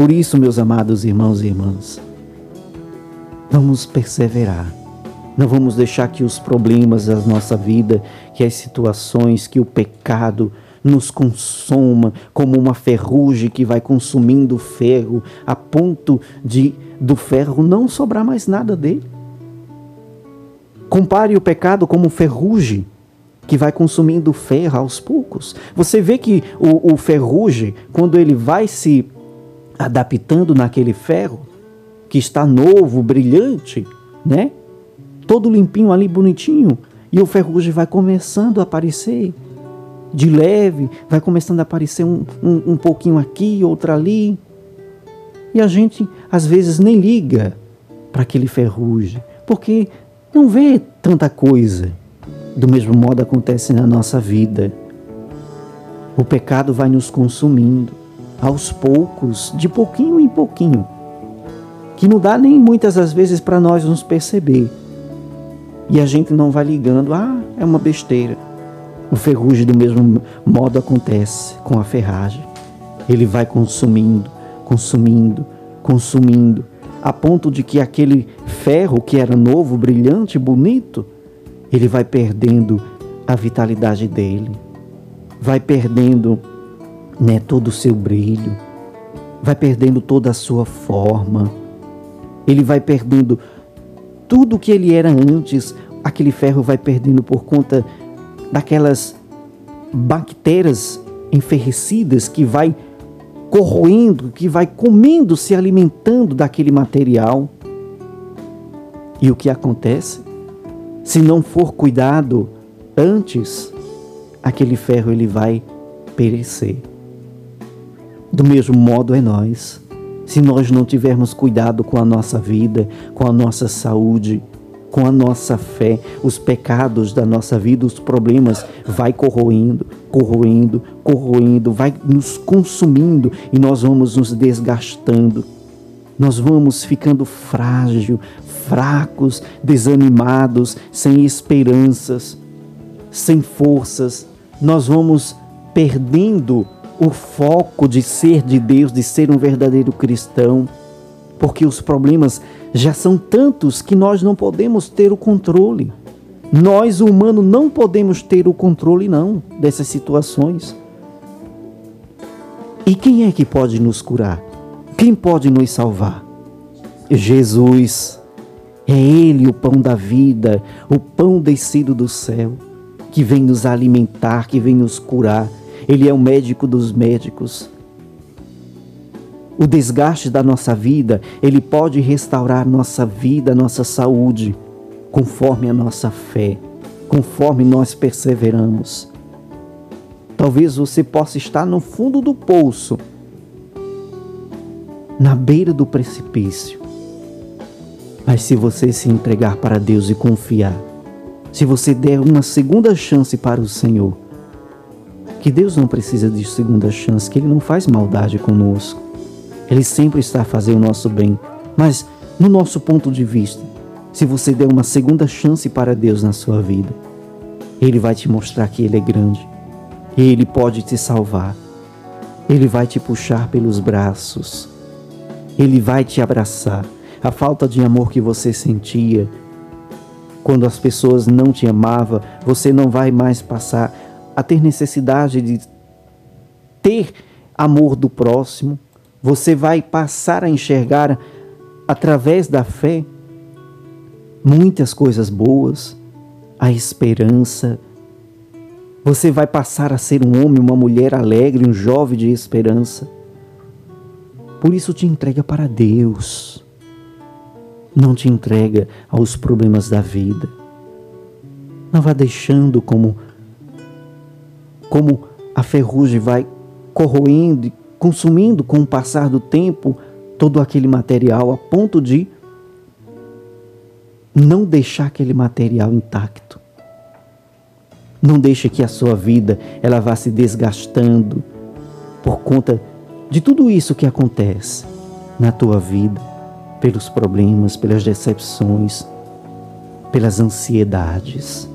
Por isso, meus amados irmãos e irmãs, vamos perseverar. Não vamos deixar que os problemas da nossa vida, que as situações, que o pecado nos consuma como uma ferrugem que vai consumindo o ferro, a ponto de do ferro não sobrar mais nada dele. Compare o pecado como ferrugem que vai consumindo ferro aos poucos. Você vê que o, o ferrugem, quando ele vai se adaptando naquele ferro, que está novo, brilhante, né? Todo limpinho ali, bonitinho, e o ferrugem vai começando a aparecer de leve, vai começando a aparecer um, um, um pouquinho aqui, outro ali. E a gente às vezes nem liga para aquele ferrugem, porque não vê tanta coisa. Do mesmo modo acontece na nossa vida. O pecado vai nos consumindo aos poucos, de pouquinho em pouquinho, que não dá nem muitas das vezes para nós nos perceber. E a gente não vai ligando, ah, é uma besteira. O ferrugem do mesmo modo acontece com a ferragem. Ele vai consumindo, consumindo, consumindo, a ponto de que aquele ferro que era novo, brilhante, bonito, ele vai perdendo a vitalidade dele, vai perdendo né, todo o seu brilho, vai perdendo toda a sua forma, ele vai perdendo tudo o que ele era antes, aquele ferro vai perdendo por conta daquelas bactérias enferrecidas que vai corroendo, que vai comendo, se alimentando daquele material. E o que acontece? Se não for cuidado antes, aquele ferro ele vai perecer. Do mesmo modo é nós. Se nós não tivermos cuidado com a nossa vida, com a nossa saúde, com a nossa fé, os pecados da nossa vida, os problemas, vai corroendo, corroendo, corroendo, vai nos consumindo e nós vamos nos desgastando. Nós vamos ficando frágil, fracos, desanimados, sem esperanças, sem forças. Nós vamos perdendo o foco de ser de Deus, de ser um verdadeiro cristão, porque os problemas já são tantos que nós não podemos ter o controle. Nós, humanos, não podemos ter o controle, não, dessas situações. E quem é que pode nos curar? Quem pode nos salvar? Jesus. É Ele o pão da vida, o pão descido do céu, que vem nos alimentar, que vem nos curar. Ele é o médico dos médicos o desgaste da nossa vida, ele pode restaurar nossa vida, nossa saúde, conforme a nossa fé, conforme nós perseveramos. Talvez você possa estar no fundo do poço, na beira do precipício. Mas se você se entregar para Deus e confiar, se você der uma segunda chance para o Senhor, que Deus não precisa de segunda chance, que Ele não faz maldade conosco. Ele sempre está a fazer o nosso bem. Mas, no nosso ponto de vista, se você der uma segunda chance para Deus na sua vida, Ele vai te mostrar que Ele é grande. Ele pode te salvar. Ele vai te puxar pelos braços. Ele vai te abraçar. A falta de amor que você sentia quando as pessoas não te amavam, você não vai mais passar a ter necessidade de ter amor do próximo, você vai passar a enxergar através da fé muitas coisas boas, a esperança. Você vai passar a ser um homem, uma mulher alegre, um jovem de esperança. Por isso te entrega para Deus. Não te entrega aos problemas da vida. Não vá deixando como como a ferrugem vai corroendo e consumindo com o passar do tempo todo aquele material a ponto de não deixar aquele material intacto. Não deixe que a sua vida ela vá se desgastando por conta de tudo isso que acontece na tua vida, pelos problemas, pelas decepções, pelas ansiedades.